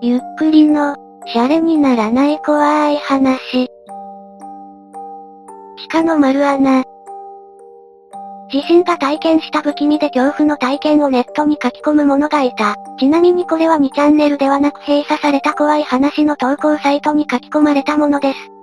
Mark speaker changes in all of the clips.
Speaker 1: ゆっくりの、シャレにならない怖い話。地下の丸穴。自身が体験した不気味で恐怖の体験をネットに書き込む者がいた。ちなみにこれは2チャンネルではなく閉鎖された怖い話の投稿サイトに書き込まれたものです。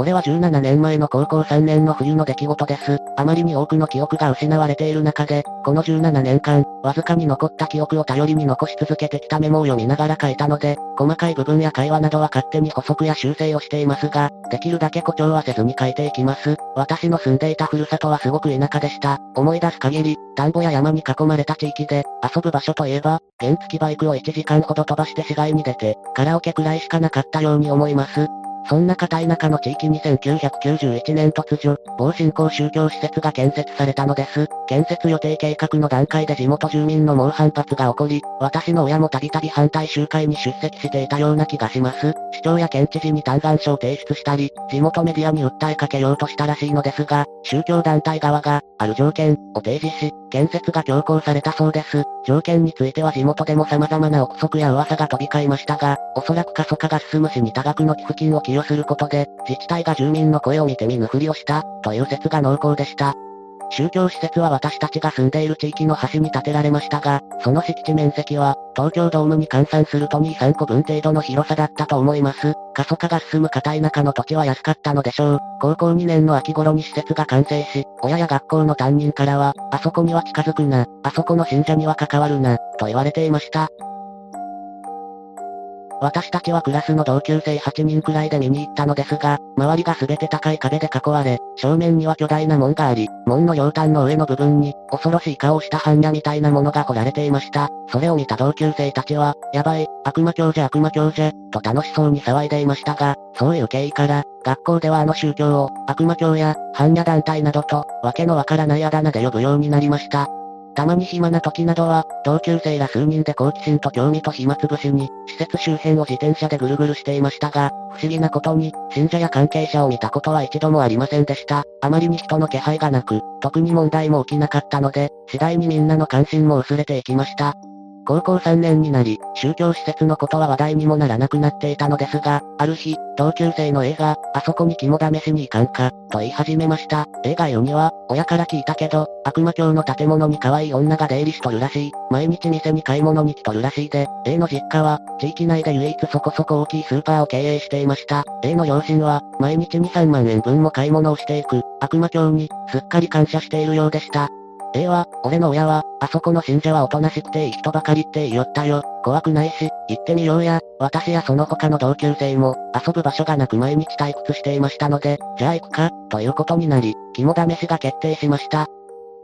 Speaker 2: これは17年前の高校3年の冬の出来事です。あまりに多くの記憶が失われている中で、この17年間、わずかに残った記憶を頼りに残し続けてきたメモを読みながら書いたので、細かい部分や会話などは勝手に補足や修正をしていますが、できるだけ誇張はせずに書いていきます。私の住んでいたふるさとはすごく田舎でした。思い出す限り、田んぼや山に囲まれた地域で、遊ぶ場所といえば、原付バイクを1時間ほど飛ばして市街に出て、カラオケくらいしかなかったように思います。そんな片田舎の地域に1991年突如、某新興宗教施設が建設されたのです。建設予定計画の段階で地元住民の猛反発が起こり、私の親もたびたび反対集会に出席していたような気がします。市長や県知事に嘆願書を提出したり、地元メディアに訴えかけようとしたらしいのですが、宗教団体側が、ある条件を提示し、建設が強行されたそうです。条件については地元でも様々な憶測や噂が飛び交いましたが、おそらく過疎化が進むしに多額の寄付金を寄与することで、自治体が住民の声を見て見ぬふりをした、という説が濃厚でした。宗教施設は私たちが住んでいる地域の端に建てられましたが、その敷地面積は、東京ドームに換算すると2、3個分程度の広さだったと思います。過疎化が進む片田舎の土地は安かったのでしょう。高校2年の秋頃に施設が完成し、親や学校の担任からは、あそこには近づくな、あそこの信者には関わるな、と言われていました。私たちはクラスの同級生8人くらいで見に行ったのですが、周りがすべて高い壁で囲われ、正面には巨大な門があり、門の両端の上の部分に、恐ろしい顔をした般若みたいなものが彫られていました。それを見た同級生たちは、やばい、悪魔教じゃ悪魔教じゃ、と楽しそうに騒いでいましたが、そういう経緯から、学校ではあの宗教を、悪魔教や、般若団体などと、わけのわからないあだ名で呼ぶようになりました。たまに暇な時などは、同級生ら数人で好奇心と興味と暇つぶしに、施設周辺を自転車でぐるぐるしていましたが、不思議なことに、信者や関係者を見たことは一度もありませんでした。あまりに人の気配がなく、特に問題も起きなかったので、次第にみんなの関心も薄れていきました。高校3年になり、宗教施設のことは話題にもならなくなっていたのですが、ある日、同級生の映画、あそこに肝試しに行かんか、と言い始めました。映画よには、親から聞いたけど、悪魔教の建物に可愛い女が出入りしとるらしい。毎日店に買い物に来とるらしいで、A の実家は、地域内で唯一そこそこ大きいスーパーを経営していました。A の両親は、毎日2、3万円分も買い物をしていく、悪魔教に、すっかり感謝しているようでした。A は、俺の親は、あそこの信者はおとなしくていい人ばかりって言いよったよ。怖くないし、行ってみようや。私やその他の同級生も、遊ぶ場所がなく毎日退屈していましたので、じゃあ行くか、ということになり、肝試しが決定しました。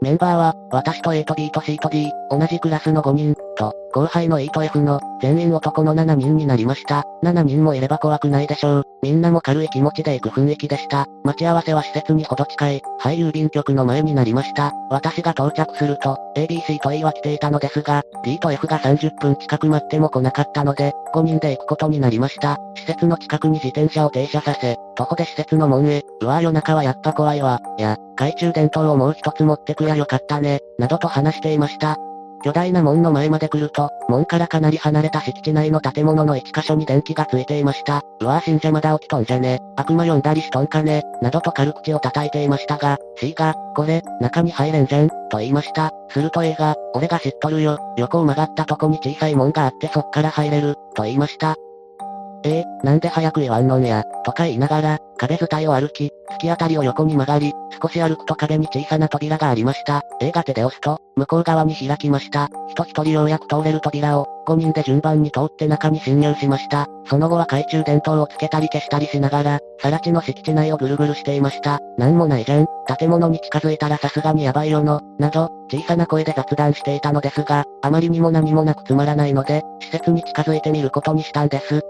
Speaker 2: メンバーは、私と A と B と C と D、同じクラスの5人、と、後輩の E と F の、全員男の7人になりました。7人もいれば怖くないでしょう。みんなも軽い気持ちで行く雰囲気でした。待ち合わせは施設にほど近い、廃郵便局の前になりました。私が到着すると、ABC と E は来ていたのですが、D と F が30分近く待っても来なかったので、5人で行くことになりました。施設の近くに自転車を停車させ、徒歩で施設の門へ、うわぁ夜中はやっぱ怖いわ、や、懐中電灯をもう一つ持ってくやよかったね、などと話していました。巨大な門の前まで来ると、門からかなり離れた敷地内の建物の一箇所に電気がついていました。うわぁ信者まだ起きとんじゃね。悪魔呼んだりしとんかね。などと軽口を叩いていましたが、C が、これ、中に入れんじゃん、と言いました。すると A が、俺が知っとるよ。横を曲がったとこに小さい門があってそっから入れる、と言いました。ええなんで早く言わんのんや、とか言いながら、壁伝いを歩き、突き当たりを横に曲がり、少し歩くと壁に小さな扉がありました。映画手で押すと、向こう側に開きました。人一人ようやく通れる扉を、5人で順番に通って中に侵入しました。その後は懐中電灯をつけたり消したりしながら、さら地の敷地内をぐるぐるしていました。なんもないじゃん。建物に近づいたらさすがにやばいよの、など、小さな声で雑談していたのですが、あまりにも何もなくつまらないので、施設に近づいてみることにしたんです。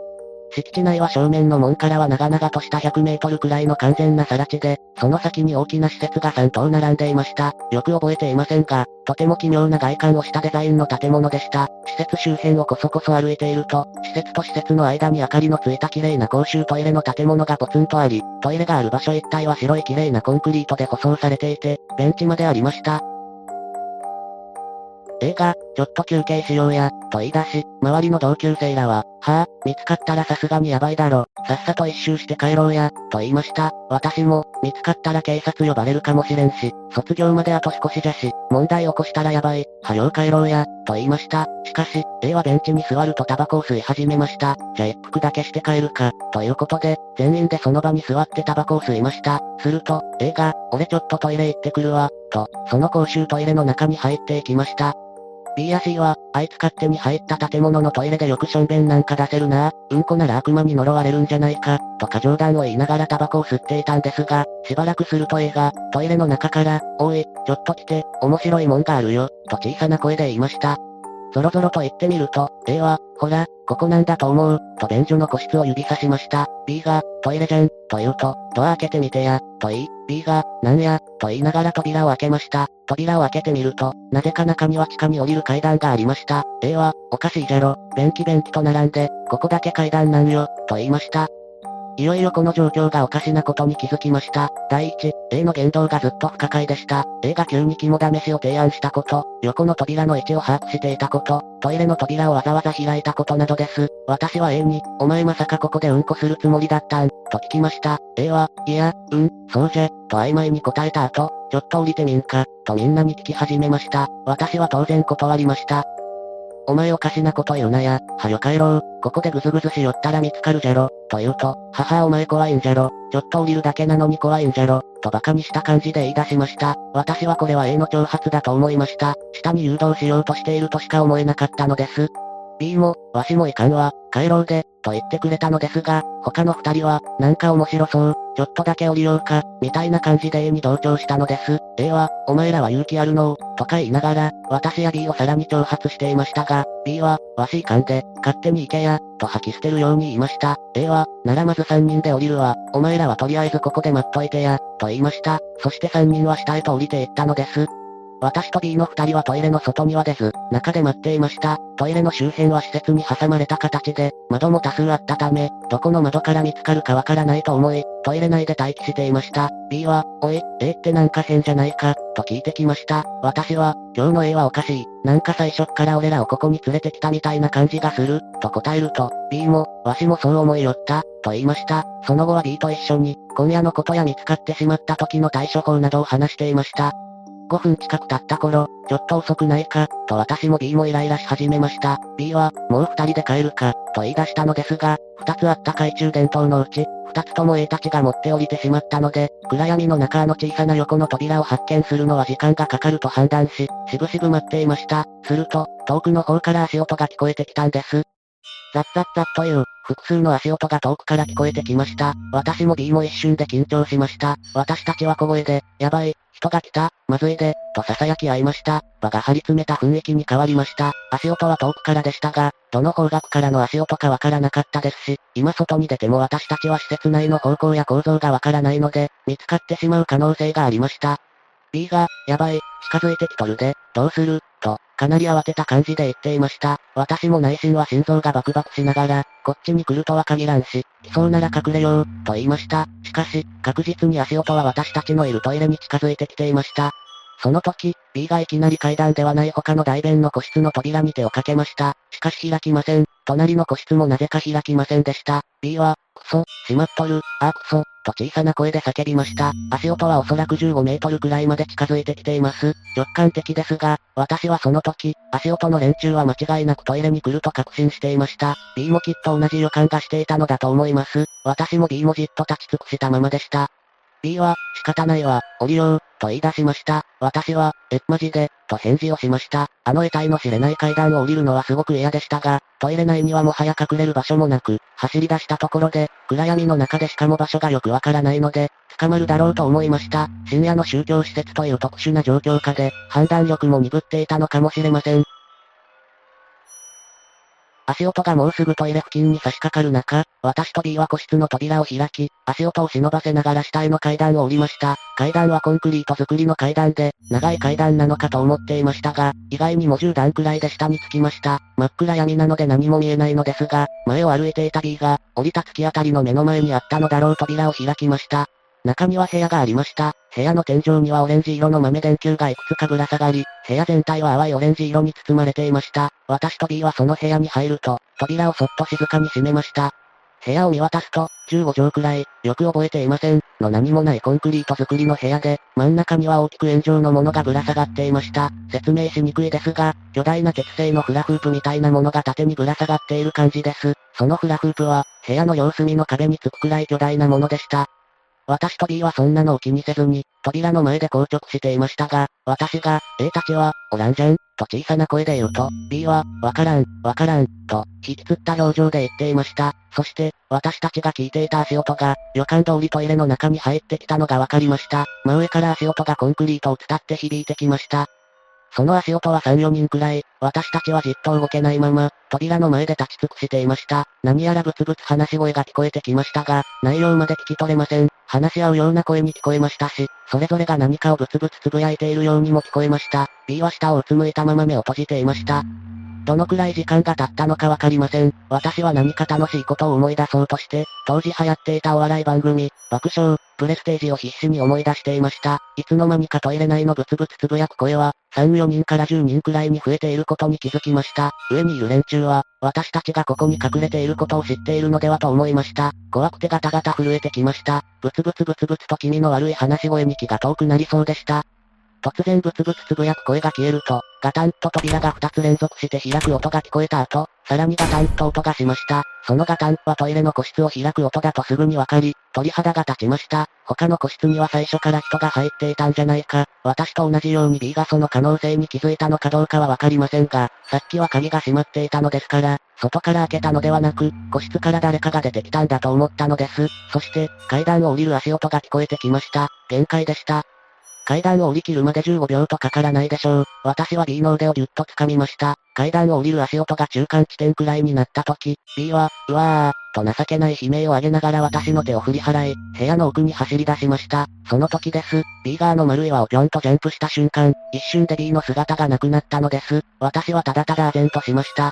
Speaker 2: 敷地内は正面の門からは長々とした100メートルくらいの完全な更地で、その先に大きな施設が3棟並んでいました。よく覚えていませんが、とても奇妙な外観をしたデザインの建物でした。施設周辺をこそこそ歩いていると、施設と施設の間に明かりのついた綺麗な公衆トイレの建物がポツンとあり、トイレがある場所一帯は白い綺麗なコンクリートで舗装されていて、ベンチまでありました。映画、ちょっと休憩しようや、と言い出し、周りの同級生らは、はぁ、見つかったらさすがにやばいだろ、さっさと一周して帰ろうや、と言いました。私も、見つかったら警察呼ばれるかもしれんし、卒業まであと少しじゃし、問題起こしたらやばい、はよう帰ろうや、と言いました。しかし、A はベンチに座るとタバコを吸い始めました。じゃあ一服だけして帰るか、ということで、全員でその場に座ってタバコを吸いました。すると、A が、俺ちょっとトイレ行ってくるわ、と、その公衆トイレの中に入っていきました。B や C は、あいつ勝手に入った建物のトイレでよくしょんべんなんか出せるなうんこなら悪魔に呪われるんじゃないか、とか冗談を言いながらタバコを吸っていたんですが、しばらくすると A が、トイレの中から、おい、ちょっと来て、面白いもんがあるよ、と小さな声で言いました。ぞろぞろと言ってみると、A は、ほら、ここなんだと思う、と便所の個室を指さしました。B が、トイレじゃん、と言うと、ドア開けてみてや、と言い、B が、なんや、と言いながら扉を開けました。扉を開けてみると、なぜか中には地下に降りる階段がありました。A は、おかしいじゃろ、便器便器と並んで、ここだけ階段なんよ、と言いました。いよいよこの状況がおかしなことに気づきました。第一、A の言動がずっと不可解でした。A が急に肝試しを提案したこと、横の扉の位置を把握していたこと、トイレの扉をわざわざ開いたことなどです。私は A に、お前まさかここでうんこするつもりだったん、と聞きました。A は、いや、うん、そうじゃ、と曖昧に答えた後、ちょっと降りてみんか、とみんなに聞き始めました。私は当然断りました。お前おかしなこと言うなや、はよ帰ろう、ここでぐずぐずしよったら見つかるじゃろ、と言うと、母お前怖いんじゃろ、ちょっと降りるだけなのに怖いんじゃろ、と馬鹿にした感じで言い出しました。私はこれは A の挑発だと思いました。下に誘導しようとしているとしか思えなかったのです。B も、わしもいかんわ、帰ろうで、と言ってくれたのですが、他の二人は、なんか面白そう、ちょっとだけ降りようか、みたいな感じで A に同調したのです。A は、お前らは勇気あるのとか言いながら、私や B をさらに挑発していましたが、B は、わしいかんで、勝手に行けや、と吐き捨てるように言いました。A は、ならまず3人で降りるわ、お前らはとりあえずここで待っといてや、と言いました。そして3人は下へと降りていったのです。私と B の二人はトイレの外には出ず、中で待っていました。トイレの周辺は施設に挟まれた形で、窓も多数あったため、どこの窓から見つかるかわからないと思い、トイレ内で待機していました。B は、おい、A ってなんか変じゃないか、と聞いてきました。私は、今日の A はおかしい。なんか最初っから俺らをここに連れてきたみたいな感じがする、と答えると、B も、わしもそう思いよった、と言いました。その後は B と一緒に、今夜のことや見つかってしまった時の対処法などを話していました。5分近く経った頃、ちょっと遅くないか、と私も B もイライラし始めました。B は、もう二人で帰るか、と言い出したのですが、二つあった懐中電灯のうち、二つとも A たちが持って降りてしまったので、暗闇の中あの小さな横の扉を発見するのは時間がかかると判断し、しぶしぶ待っていました。すると、遠くの方から足音が聞こえてきたんです。ザッザッザッという、複数の足音が遠くから聞こえてきました。私も B も一瞬で緊張しました。私たちは小声で、やばい、人が来た、まずいで、と囁き合いました。場が張り詰めた雰囲気に変わりました。足音は遠くからでしたが、どの方角からの足音かわからなかったですし、今外に出ても私たちは施設内の方向や構造がわからないので、見つかってしまう可能性がありました。B が、やばい、近づいてきとるで、どうする、かなり慌てた感じで言っていました。私も内心は心臓がバクバクしながら、こっちに来るとは限らんし、来そうなら隠れよう、と言いました。しかし、確実に足音は私たちのいるトイレに近づいてきていました。その時、B がいきなり階段ではない他の大便の個室の扉に手をかけました。しかし開きません。隣の個室もなぜか開きませんでした。B は、クソ、しまっとる、あクソ、と小さな声で叫びました。足音はおそらく15メートルくらいまで近づいてきています。直感的ですが、私はその時、足音の連中は間違いなくトイレに来ると確信していました。B もきっと同じ予感がしていたのだと思います。私も B もじっと立ち尽くしたままでした。B は、仕方ないわ、降りよう、と言い出しました。私は、え、マジで、と返事をしました。あの得体の知れない階段を降りるのはすごく嫌でしたが、トイレ内にはもはや隠れる場所もなく、走り出したところで、暗闇の中でしかも場所がよくわからないので、捕まるだろうと思いました。深夜の宗教施設という特殊な状況下で、判断力も鈍っていたのかもしれません。足音がもうすぐトイレ付近に差し掛かる中、私と B は個室の扉を開き、足音を忍ばせながら下への階段を降りました。階段はコンクリート作りの階段で、長い階段なのかと思っていましたが、意外にも10段くらいで下に着きました。真っ暗闇なので何も見えないのですが、前を歩いていた B が、降りた突き当たりの目の前にあったのだろう扉を開きました。中には部屋がありました。部屋の天井にはオレンジ色の豆電球がいくつかぶら下がり、部屋全体は淡いオレンジ色に包まれていました。私と B はその部屋に入ると、扉をそっと静かに閉めました。部屋を見渡すと、15畳くらい、よく覚えていません、の何もないコンクリート作りの部屋で、真ん中には大きく円状のものがぶら下がっていました。説明しにくいですが、巨大な鉄製のフラフープみたいなものが縦にぶら下がっている感じです。そのフラフープは、部屋の様子見の壁につくくらい巨大なものでした。私と B はそんなのを気にせずに、扉の前で硬直していましたが、私が、A たちは、おらんじゃん、と小さな声で言うと、B は、わからん、わからん、と、引きつった表情で言っていました。そして、私たちが聞いていた足音が、予感通りトイレの中に入ってきたのがわかりました。真上から足音がコンクリートを伝って響いてきました。その足音は3、4人くらい、私たちはじっと動けないまま、扉の前で立ち尽くしていました。何やらブツブツ話し声が聞こえてきましたが、内容まで聞き取れません。話し合うような声に聞こえましたし、それぞれが何かをブツブツつぶやいているようにも聞こえました。B は下をうつむいたまま目を閉じていました。どのくらい時間が経ったのかわかりません。私は何か楽しいことを思い出そうとして、当時流行っていたお笑い番組、爆笑、プレステージを必死に思い出していました。いつの間にかトイレ内のブツブツつぶやく声は、3、4人から10人くらいに増えていることに気づきました。上にいる連中は、私たちがここに隠れていることを知っているのではと思いました。怖くてガタガタ震えてきました。ブツブツブツブツと気味の悪い話し声に気が遠くなりそうでした。突然ブツブツつぶやく声が消えると、ガタンと扉が2つ連続して開く音が聞こえた後、さらにガタンと音がしました。そのガタンはトイレの個室を開く音だとすぐにわかり、鳥肌が立ちました。他の個室には最初から人が入っていたんじゃないか。私と同じように B がその可能性に気づいたのかどうかはわかりませんが、さっきは鍵が閉まっていたのですから、外から開けたのではなく、個室から誰かが出てきたんだと思ったのです。そして、階段を降りる足音が聞こえてきました。限界でした。階段を降り切るまで15秒とかからないでしょう。私は B の腕をぎゅっと掴みました。階段を降りる足音が中間地点くらいになった時、B は、うわー、と情けない悲鳴を上げながら私の手を振り払い、部屋の奥に走り出しました。その時です。B 側の丸い輪をぴょんとジャンプした瞬間、一瞬で B の姿がなくなったのです。私はただただ唖然としました。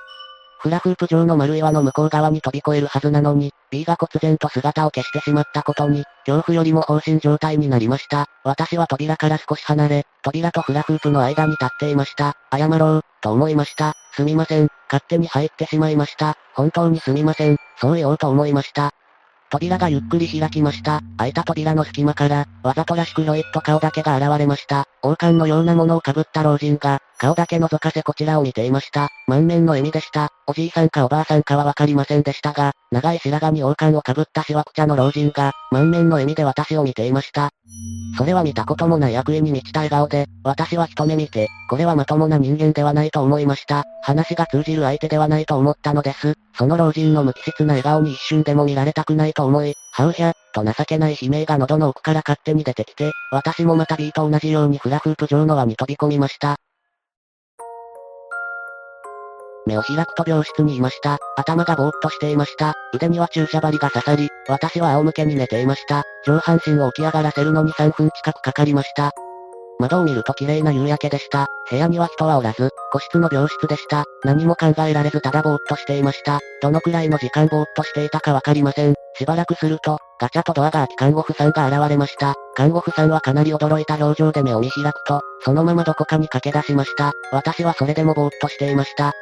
Speaker 2: フラフープ状の丸岩の向こう側に飛び越えるはずなのに、B が忽然と姿を消してしまったことに、恐怖よりも放心状態になりました。私は扉から少し離れ、扉とフラフープの間に立っていました。謝ろう、と思いました。すみません、勝手に入ってしまいました。本当にすみません、そう言おうと思いました。扉がゆっくり開きました。開いた扉の隙間から、わざとらしくロイッと顔だけが現れました。王冠のようなものをかぶった老人が、顔だけ覗かせこちらを見ていました。満面の笑みでした。おじいさんかおばあさんかはわかりませんでしたが、長い白髪に王冠をかぶったしわくちゃの老人が、満面の笑みで私を見ていました。それは見たこともない悪意に満ちた笑顔で、私は一目見て、これはまともな人間ではないと思いました。話が通じる相手ではないと思ったのです。その老人の無機質な笑顔に一瞬でも見られたくないと思い、ハウヒャ、と情けない悲鳴が喉の奥から勝手に出てきて、私もまた B と同じようにフラフープ状の輪に飛び込みました。目を開くと病室にいました。頭がぼーっとしていました。腕には注射針が刺さり、私は仰向けに寝ていました。上半身を起き上がらせるのに3分近くかかりました。窓を見ると綺麗な夕焼けでした。部屋には人はおらず、個室の病室でした。何も考えられずただぼーっとしていました。どのくらいの時間ぼーっとしていたかわかりません。しばらくすると、ガチャとドアが開き看護婦さんが現れました。看護婦さんはかなり驚いた表情で目を見開くと、そのままどこかに駆け出しました。私はそれでもぼーっとしていました。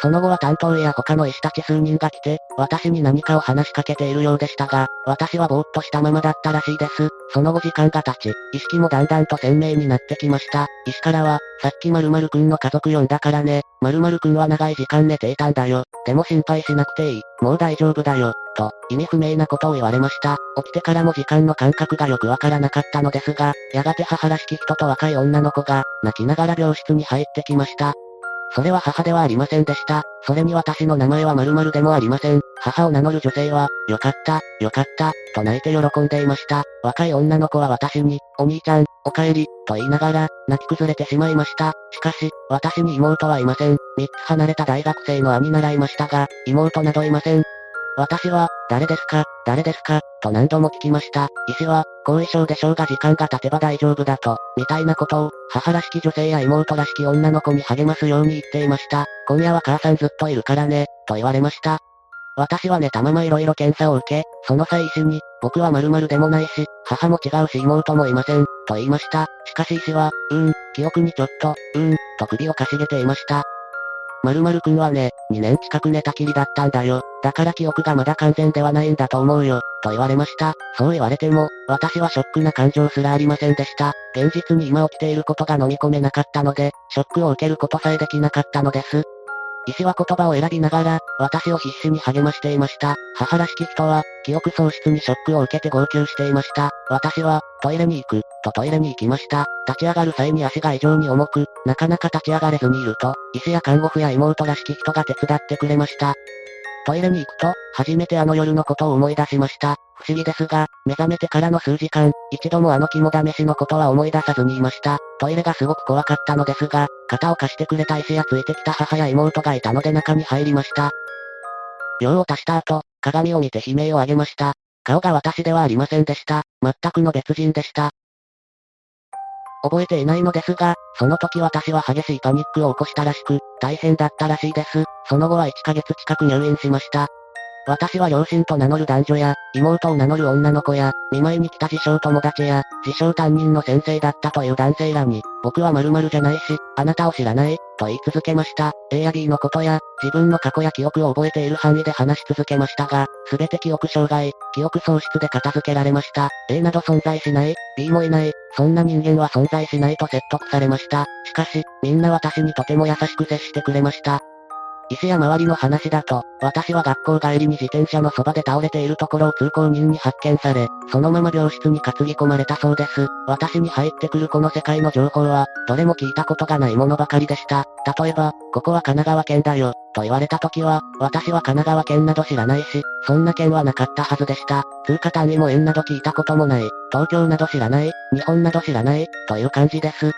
Speaker 2: その後は担当医や他の医師たち数人が来て、私に何かを話しかけているようでしたが、私はぼーっとしたままだったらしいです。その後時間が経ち、意識もだんだんと鮮明になってきました。医師からは、さっき〇〇くんの家族呼んだからね、〇〇くんは長い時間寝ていたんだよ。でも心配しなくていい。もう大丈夫だよ。と、意味不明なことを言われました。起きてからも時間の感覚がよくわからなかったのですが、やがて母らしき人と若い女の子が、泣きながら病室に入ってきました。それは母ではありませんでした。それに私の名前は〇〇でもありません。母を名乗る女性は、よかった、よかった、と泣いて喜んでいました。若い女の子は私に、お兄ちゃん、お帰り、と言いながら、泣き崩れてしまいました。しかし、私に妹はいません。三つ離れた大学生の兄習いましたが、妹などいません。私は、誰ですか、誰ですか、と何度も聞きました。医師は、後遺症でしょうが時間が経てば大丈夫だと、みたいなことを、母らしき女性や妹らしき女の子に励ますように言っていました。今夜は母さんずっといるからね、と言われました。私は寝たまま色々検査を受け、その際医師に、僕は〇〇でもないし、母も違うし妹もいません、と言いました。しかし医師は、うーん、記憶にちょっと、うーん、と首をかしげていました。〇〇くんはね、2年近く寝たきりだったんだよ。だから記憶がまだ完全ではないんだと思うよ、と言われました。そう言われても、私はショックな感情すらありませんでした。現実に今起きていることが飲み込めなかったので、ショックを受けることさえできなかったのです。医師は言葉を選びながら、私を必死に励ましていました。母らしき人は、記憶喪失にショックを受けて号泣していました。私は、トイレに行く、とトイレに行きました。立ち上がる際に足が異常に重く、なかなか立ち上がれずにいると、医師や看護婦や妹らしき人が手伝ってくれました。トイレに行くと、初めてあの夜のことを思い出しました。不思議ですが、目覚めてからの数時間、一度もあの肝試しのことは思い出さずにいました。トイレがすごく怖かったのですが、肩を貸してくれた医師やついてきた母や妹がいたので中に入りました。用を足した後、鏡を見て悲鳴を上げました。顔が私ではありませんでした。全くの別人でした。覚えていないのですが、その時私は激しいパニックを起こしたらしく、大変だったらしいです。その後は1ヶ月近く入院しました。私は両親と名乗る男女や、妹を名乗る女の子や、見舞いに来た自称友達や、自称担任の先生だったという男性らに、僕は〇〇じゃないし、あなたを知らない、と言い続けました。A や B のことや、自分の過去や記憶を覚えている範囲で話し続けましたが、すべて記憶障害、記憶喪失で片付けられました。A など存在しない、B もいない、そんな人間は存在しないと説得されました。しかし、みんな私にとても優しく接してくれました。医師や周りの話だと、私は学校帰りに自転車のそばで倒れているところを通行人に発見され、そのまま病室に担ぎ込まれたそうです。私に入ってくるこの世界の情報は、どれも聞いたことがないものばかりでした。例えば、ここは神奈川県だよ、と言われた時は、私は神奈川県など知らないし、そんな県はなかったはずでした。通貨単位も円など聞いたこともない、東京など知らない、日本など知らない、という感じです。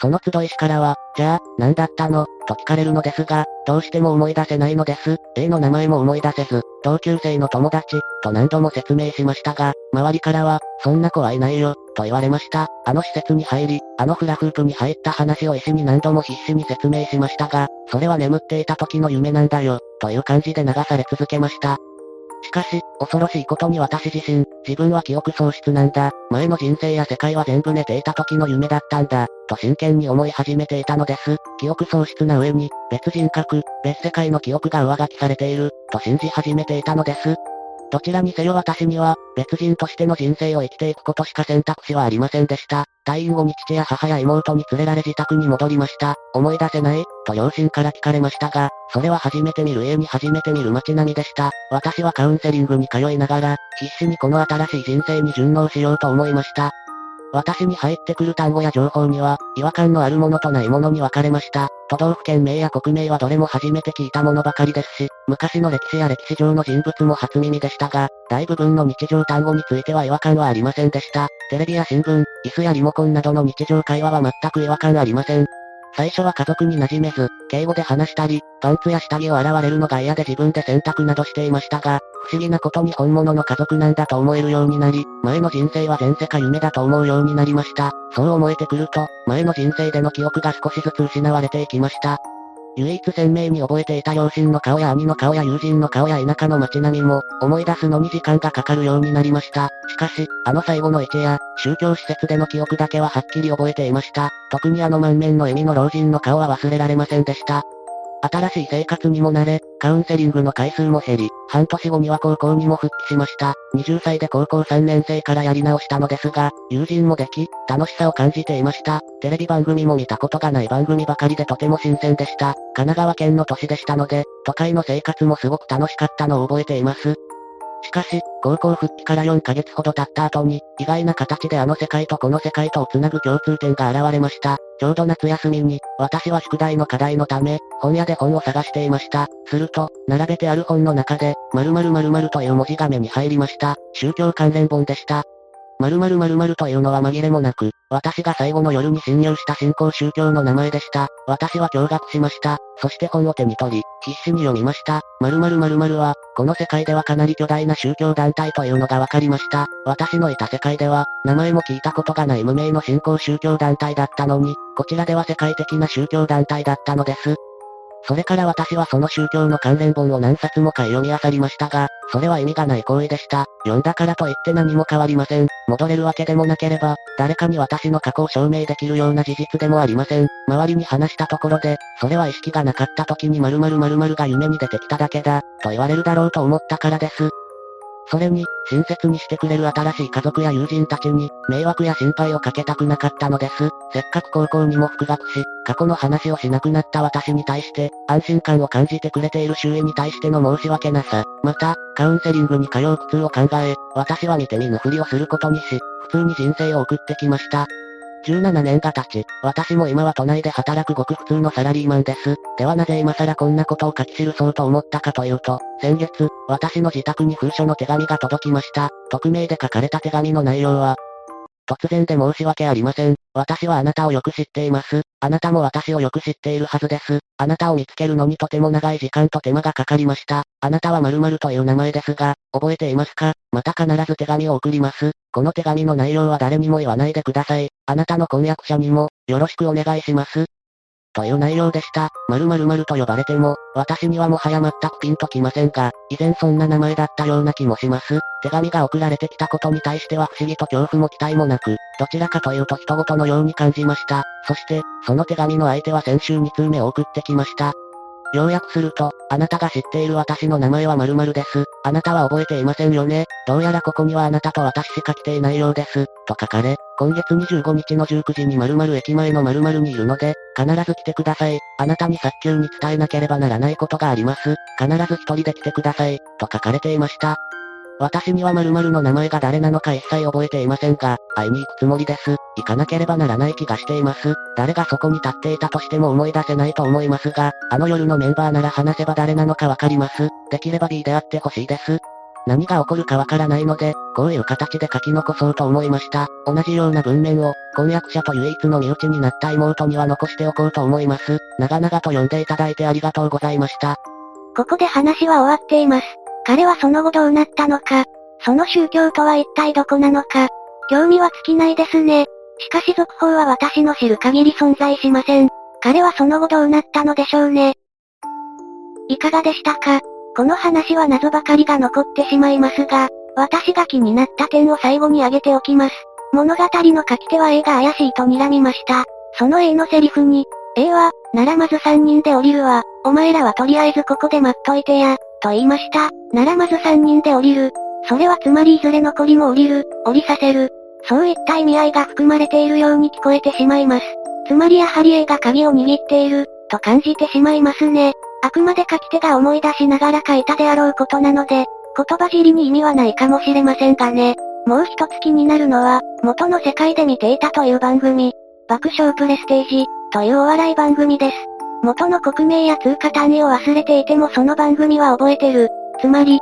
Speaker 2: その集い師からは、じゃあ、何だったの？と聞かれるのですが、どうしても思い出せないのです。A の名前も思い出せず、同級生の友達、と何度も説明しましたが、周りからは、そんな子はいないよ、と言われました。あの施設に入り、あのフラフープに入った話を医師に何度も必死に説明しましたが、それは眠っていた時の夢なんだよ、という感じで流され続けました。しかし、恐ろしいことに私自身、自分は記憶喪失なんだ。前の人生や世界は全部寝ていた時の夢だったんだ。と真剣に思い始めていたのです。記憶喪失な上に、別人格、別世界の記憶が上書きされている、と信じ始めていたのです。どちらにせよ私には、別人としての人生を生きていくことしか選択肢はありませんでした。退院後に父や母や妹に連れられ自宅に戻りました。思い出せないと両親から聞かれましたが、それは初めて見る家に初めて見る街並みでした。私はカウンセリングに通いながら、必死にこの新しい人生に順応しようと思いました。私に入ってくる単語や情報には、違和感のあるものとないものに分かれました。都道府県名や国名はどれも初めて聞いたものばかりですし、昔の歴史や歴史上の人物も初耳でしたが、大部分の日常単語については違和感はありませんでした。テレビや新聞、椅子やリモコンなどの日常会話は全く違和感ありません。最初は家族に馴染めず、敬語で話したり、パンツや下着を洗われるのが嫌で自分で洗濯などしていましたが、不思議なことに本物の家族なんだと思えるようになり、前の人生は前世か夢だと思うようになりました。そう思えてくると、前の人生での記憶が少しずつ失われていきました。唯一鮮明に覚えていた両親の顔や兄の顔や友人の顔や田舎の街並みも、思い出すのに時間がかかるようになりました。しかし、あの最後の位置や、宗教施設での記憶だけははっきり覚えていました。特にあの満面の笑みの老人の顔は忘れられませんでした。新しい生活にも慣れ、カウンセリングの回数も減り、半年後には高校にも復帰しました。20歳で高校3年生からやり直したのですが、友人もでき、楽しさを感じていました。テレビ番組も見たことがない番組ばかりでとても新鮮でした。神奈川県の都市でしたので、都会の生活もすごく楽しかったのを覚えています。しかし、高校復帰から4ヶ月ほど経った後に、意外な形であの世界とこの世界とをつなぐ共通点が現れました。ちょうど夏休みに、私は宿題の課題のため、本屋で本を探していました。すると、並べてある本の中で、〇〇〇〇という文字が目に入りました。宗教関連本でした。〇〇〇〇というのは紛れもなく、私が最後の夜に侵入した新興宗教の名前でした。私は驚愕しました。そして本を手に取り、必死に読みました。〇〇〇〇は、この世界ではかなり巨大な宗教団体というのが分かりました。私のいた世界では、名前も聞いたことがない無名の新興宗教団体だったのに、こちらでは世界的な宗教団体だったのです。それから私はその宗教の関連本を何冊も買い読み漁りましたが、それは意味がない行為でした。読んだからといって何も変わりません。戻れるわけでもなければ、誰かに私の過去を証明できるような事実でもありません。周りに話したところで、それは意識がなかった時に〇〇〇〇が夢に出てきただけだ、と言われるだろうと思ったからです。それに、親切にしてくれる新しい家族や友人たちに、迷惑や心配をかけたくなかったのです。せっかく高校にも復学し、過去の話をしなくなった私に対して、安心感を感じてくれている周囲に対しての申し訳なさ。また、カウンセリングに通う苦痛を考え、私は見て見ぬふりをすることにし、普通に人生を送ってきました。17年が経ち、私も今は都内で働くごく普通のサラリーマンです。ではなぜ今更こんなことを書き記そうと思ったかというと、先月、私の自宅に封書の手紙が届きました。匿名で書かれた手紙の内容は、突然で申し訳ありません。私はあなたをよく知っています。あなたも私をよく知っているはずです。あなたを見つけるのにとても長い時間と手間がかかりました。あなたは〇〇という名前ですが、覚えていますか？また必ず手紙を送ります。この手紙の内容は誰にも言わないでください。あなたの婚約者にも、よろしくお願いします。という内容でした。〇〇〇と呼ばれても、私にはもはや全くピンときませんが、以前そんな名前だったような気もします。手紙が送られてきたことに対しては不思議と恐怖も期待もなく、どちらかというと人事のように感じました。そして、その手紙の相手は先週2通目を送ってきました。要約すると、あなたが知っている私の名前は〇〇です。あなたは覚えていませんよね。どうやらここにはあなたと私しか来ていないようです。と書かれ、今月25日の19時に〇〇駅前の〇〇にいるので、必ず来てください。あなたに早急に伝えなければならないことがあります。必ず一人で来てください。と書かれていました。私には〇〇の名前が誰なのか一切覚えていませんが、会いに行くつもりです。行かなければならない気がしています。誰がそこに立っていたとしても思い出せないと思いますが、あの夜のメンバーなら話せば誰なのかわかります。できれば B であってほしいです。何が起こるかわからないので、こういう形で書き残そうと思いました。同じような文面を、婚約者と唯一の身内になった妹には残しておこうと思います。長々と読んでいただいてありがとうございました。
Speaker 1: ここで話は終わっています。彼はその後どうなったのか、その宗教とは一体どこなのか、興味は尽きないですね。しかし続報は私の知る限り存在しません。彼はその後どうなったのでしょうね。いかがでしたか？この話は謎ばかりが残ってしまいますが、私が気になった点を最後に挙げておきます。物語の書き手は A が怪しいと睨みました。その A のセリフに、A は、ならまず3人で降りるわ。お前らはとりあえずここで待っといてや、と言いました。ならまず3人で降りる。それはつまりいずれ残りも降りる、降りさせる。そういった意味合いが含まれているように聞こえてしまいます。つまりやはり A が鍵を握っている、と感じてしまいますね。あくまで書き手が思い出しながら書いたであろうことなので、言葉尻に意味はないかもしれませんがね。もう一つ気になるのは、元の世界で見ていたという番組、爆笑プレステージ、というお笑い番組です。元の国名や通貨単位を忘れていてもその番組は覚えてる。つまり、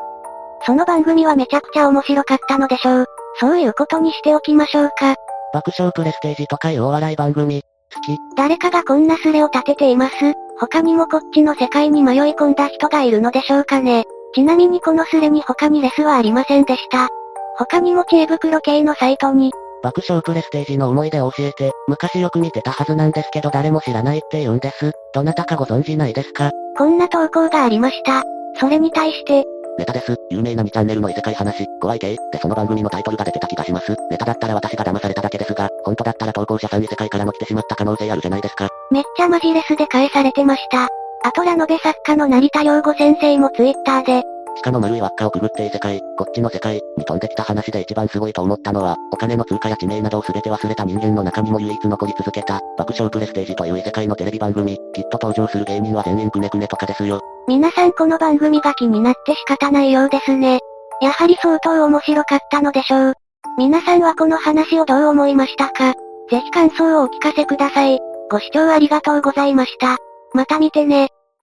Speaker 1: その番組はめちゃくちゃ面白かったのでしょう。そういうことにしておきましょうか。
Speaker 2: 爆笑プレステージとかいうお笑い番組、好き。
Speaker 1: 誰かがこんなスレを立てています。他にもこっちの世界に迷い込んだ人がいるのでしょうかね。ちなみにこのスレに他にレスはありませんでした。他にも知恵袋系のサイトに、
Speaker 2: 爆笑プレステージの思い出を教えて、昔よく見てたはずなんですけど誰も知らないって言うんです。どなたかご存知ないですか？
Speaker 1: こんな投稿がありました。それに対して、
Speaker 2: ネタです。有名な2チャンネルの異世界話、怖い系でその番組のタイトルが出てた気がします。ネタだったら私が騙されただけですが、本当だったら投稿者さん異世界からも来てしまった可能性あるじゃないですか。
Speaker 1: めっちゃマジレスで返されてました。あとラノベ作家の成田良吾先生もツイッターで、
Speaker 2: 地下の丸い輪っかをくぐって異世界、こっちの世界に飛んできた話で一番すごいと思ったのは、お金の通貨や地名などを全て忘れた人間の中にも唯一残り続けた、爆笑プレステージという異世界のテレビ番組、きっと登場する芸人は全員くねくねとかですよ。
Speaker 1: 皆さんこの番組が気になって仕方ないようですね。やはり相当面白かったのでしょう。皆さんはこの話をどう思いましたか？ぜひ感想をお聞かせください。ご視聴ありがとうございました。また見てね。